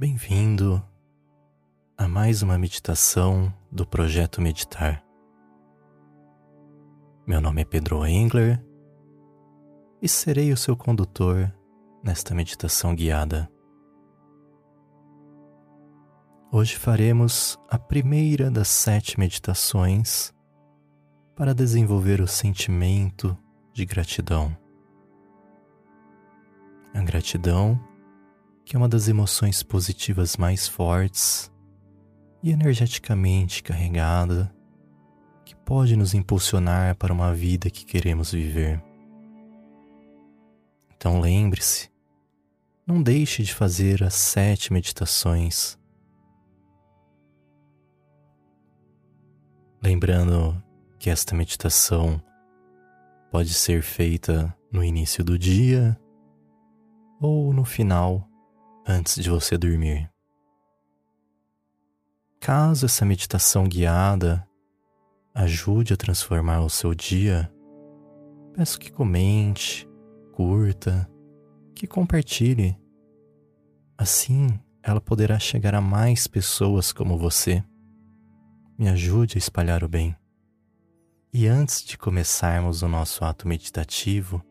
Bem-vindo a mais uma meditação do Projeto Meditar. Meu nome é Pedro Engler e serei o seu condutor nesta meditação guiada. Hoje faremos a primeira das sete meditações para desenvolver o sentimento de gratidão. A gratidão que é uma das emoções positivas mais fortes e energeticamente carregada que pode nos impulsionar para uma vida que queremos viver. Então lembre-se, não deixe de fazer as sete meditações. Lembrando que esta meditação pode ser feita no início do dia ou no final antes de você dormir. Caso essa meditação guiada ajude a transformar o seu dia, peço que comente, curta, que compartilhe. Assim, ela poderá chegar a mais pessoas como você. Me ajude a espalhar o bem. E antes de começarmos o nosso ato meditativo,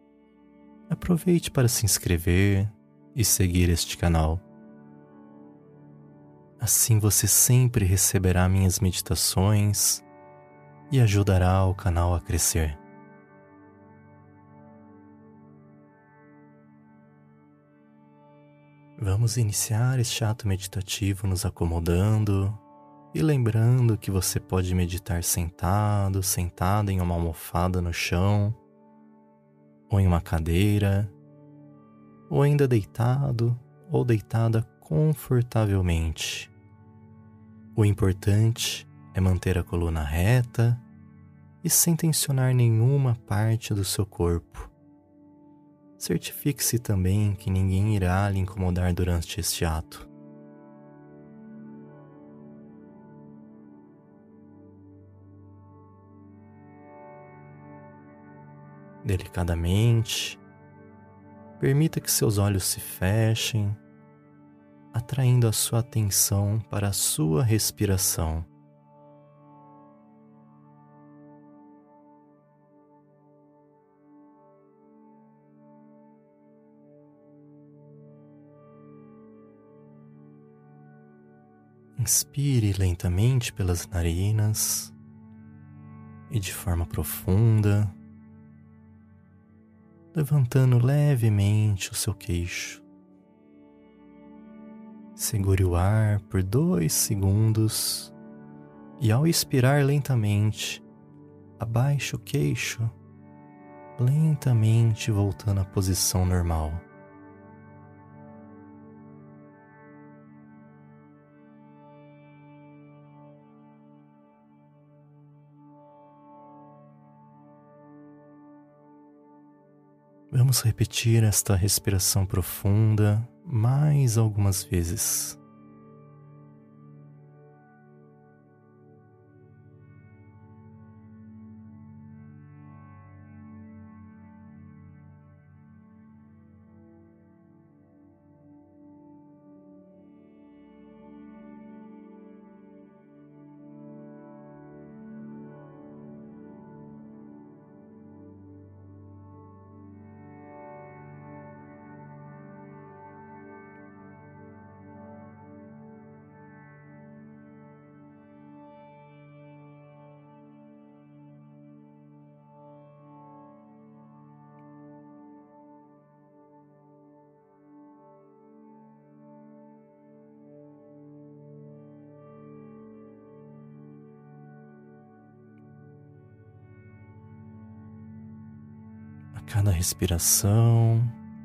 aproveite para se inscrever, e seguir este canal. Assim você sempre receberá minhas meditações e ajudará o canal a crescer. Vamos iniciar este ato meditativo nos acomodando e lembrando que você pode meditar sentado, sentada em uma almofada no chão ou em uma cadeira ou ainda deitado ou deitada confortavelmente. O importante é manter a coluna reta e sem tensionar nenhuma parte do seu corpo. Certifique-se também que ninguém irá lhe incomodar durante este ato. Delicadamente, Permita que seus olhos se fechem, atraindo a sua atenção para a sua respiração. Inspire lentamente pelas narinas e de forma profunda levantando levemente o seu queixo. Segure o ar por dois segundos e, ao expirar lentamente, abaixe o queixo, lentamente voltando à posição normal. Vamos repetir esta respiração profunda mais algumas vezes. Cada respiração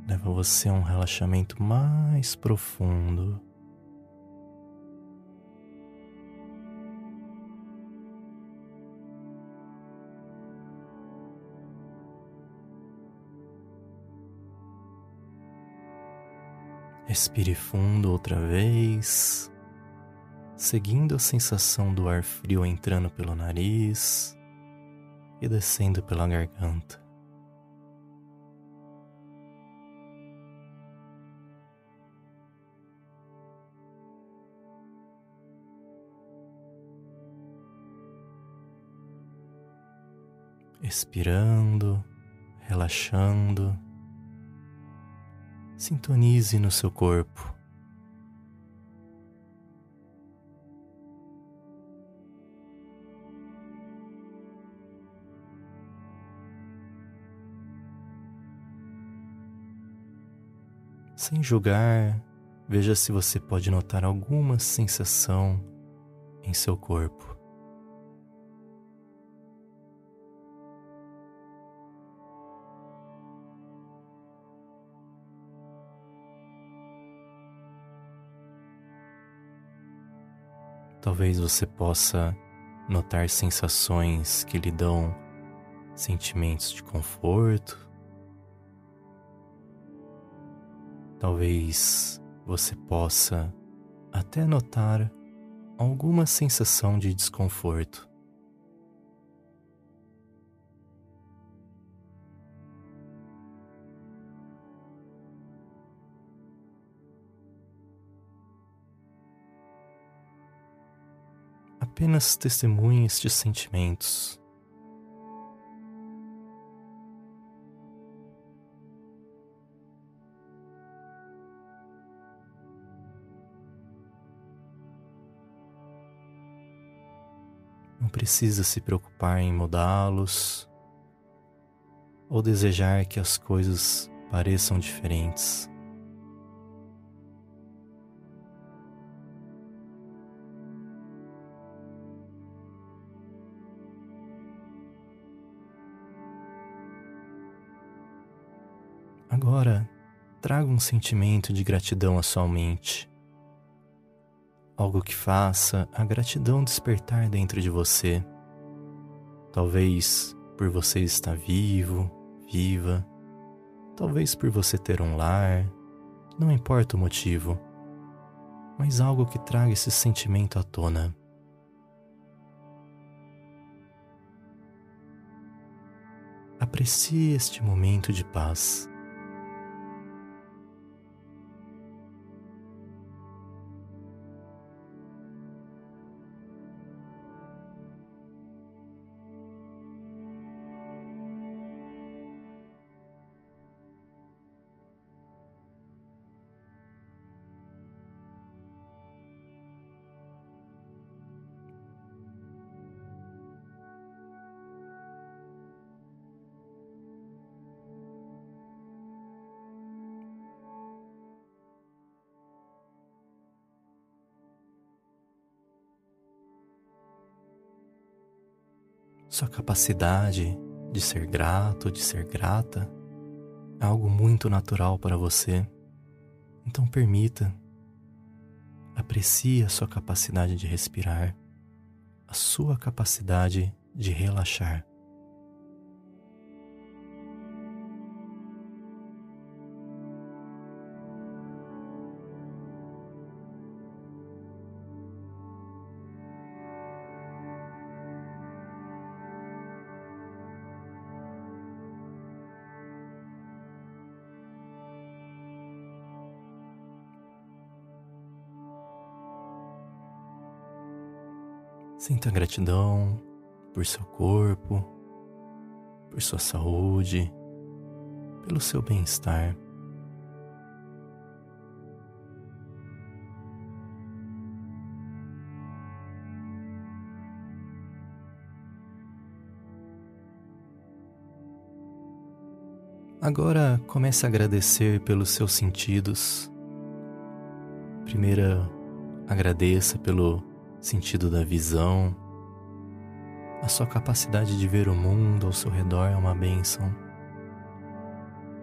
leva você a um relaxamento mais profundo. Respire fundo outra vez, seguindo a sensação do ar frio entrando pelo nariz e descendo pela garganta. Expirando, relaxando. Sintonize no seu corpo. Sem julgar, veja se você pode notar alguma sensação em seu corpo. Talvez você possa notar sensações que lhe dão sentimentos de conforto Talvez você possa até notar alguma sensação de desconforto. Apenas testemunhe estes sentimentos. Não precisa se preocupar em mudá-los ou desejar que as coisas pareçam diferentes. Agora, traga um sentimento de gratidão à sua mente algo que faça a gratidão despertar dentro de você. Talvez por você estar vivo, viva, talvez por você ter um lar, não importa o motivo, mas algo que traga esse sentimento à tona. Aprecie este momento de paz. Sua capacidade de ser grato, de ser grata, é algo muito natural para você. Então permita, aprecie a sua capacidade de respirar, a sua capacidade de relaxar. Sinta gratidão por seu corpo, por sua saúde, pelo seu bem-estar. Agora comece a agradecer pelos seus sentidos. Primeiro, agradeça pelo sentido da visão. A sua capacidade de ver o mundo ao seu redor é uma bênção.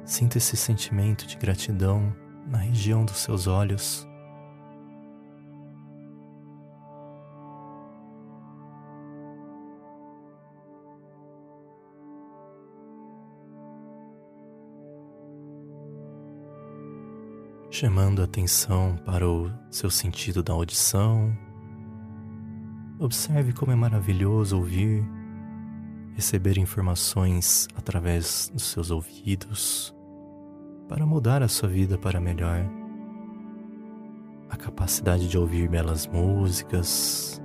Sinta esse sentimento de gratidão na região dos seus olhos. chamando a atenção para o seu sentido da audição, Observe como é maravilhoso ouvir, receber informações através dos seus ouvidos para mudar a sua vida para melhor. A capacidade de ouvir belas músicas,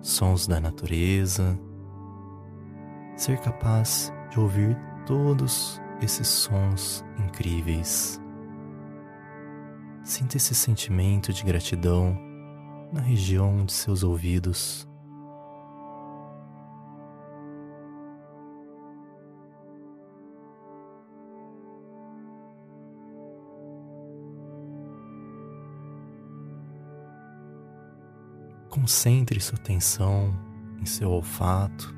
sons da natureza, ser capaz de ouvir todos esses sons incríveis. Sinta esse sentimento de gratidão na região de seus ouvidos. Concentre sua atenção em seu olfato.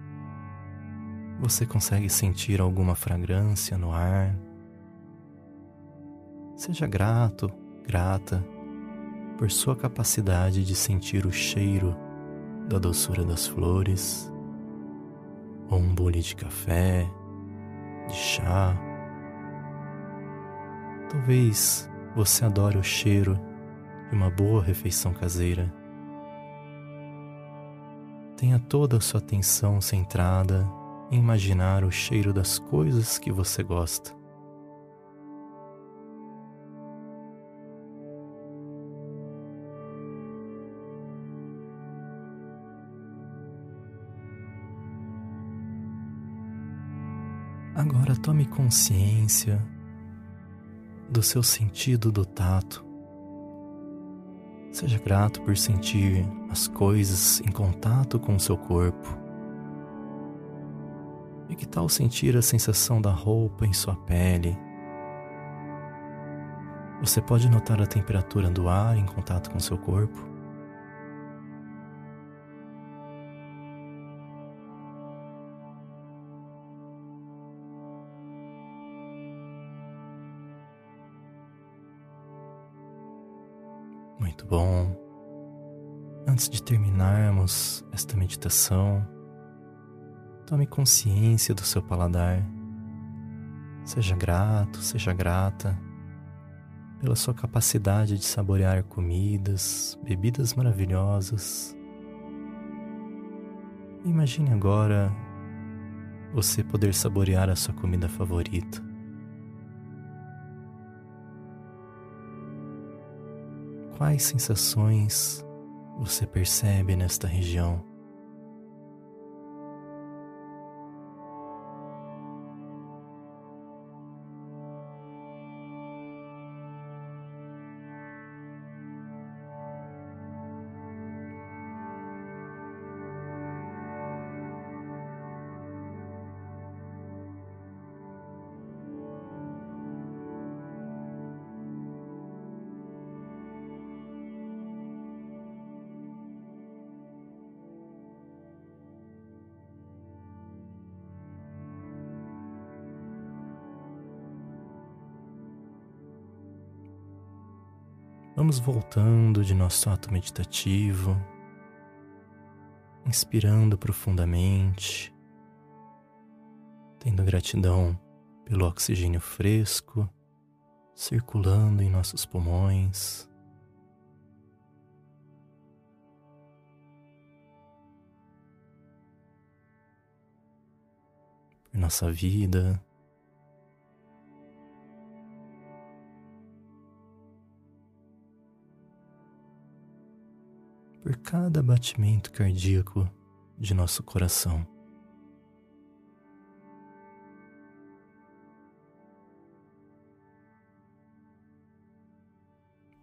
Você consegue sentir alguma fragrância no ar? Seja grato, grata por sua capacidade de sentir o cheiro da doçura das flores, ou um bule de café, de chá. Talvez você adore o cheiro de uma boa refeição caseira. Tenha toda a sua atenção centrada em imaginar o cheiro das coisas que você gosta. Agora tome consciência do seu sentido do tato. Seja grato por sentir as coisas em contato com o seu corpo. E que tal sentir a sensação da roupa em sua pele? Você pode notar a temperatura do ar em contato com seu corpo? Antes de terminarmos esta meditação, tome consciência do seu paladar. Seja grato, seja grata pela sua capacidade de saborear comidas, bebidas maravilhosas. Imagine agora você poder saborear a sua comida favorita. Quais sensações você percebe nesta região? Vamos voltando de nosso ato meditativo, inspirando profundamente, tendo gratidão pelo oxigênio fresco circulando em nossos pulmões. Por nossa vida, por cada batimento cardíaco de nosso coração.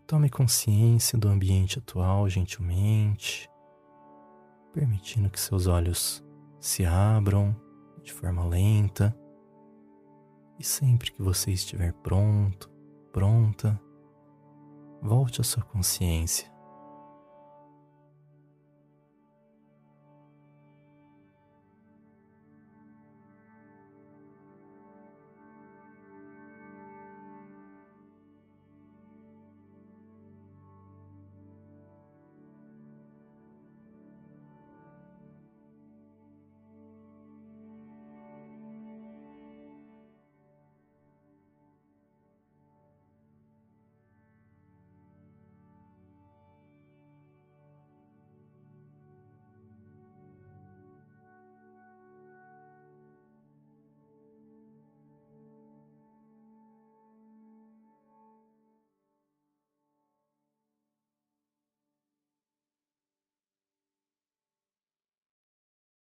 Tome consciência do ambiente atual gentilmente, permitindo que seus olhos se abram de forma lenta. E sempre que você estiver pronto, pronta, volte à sua consciência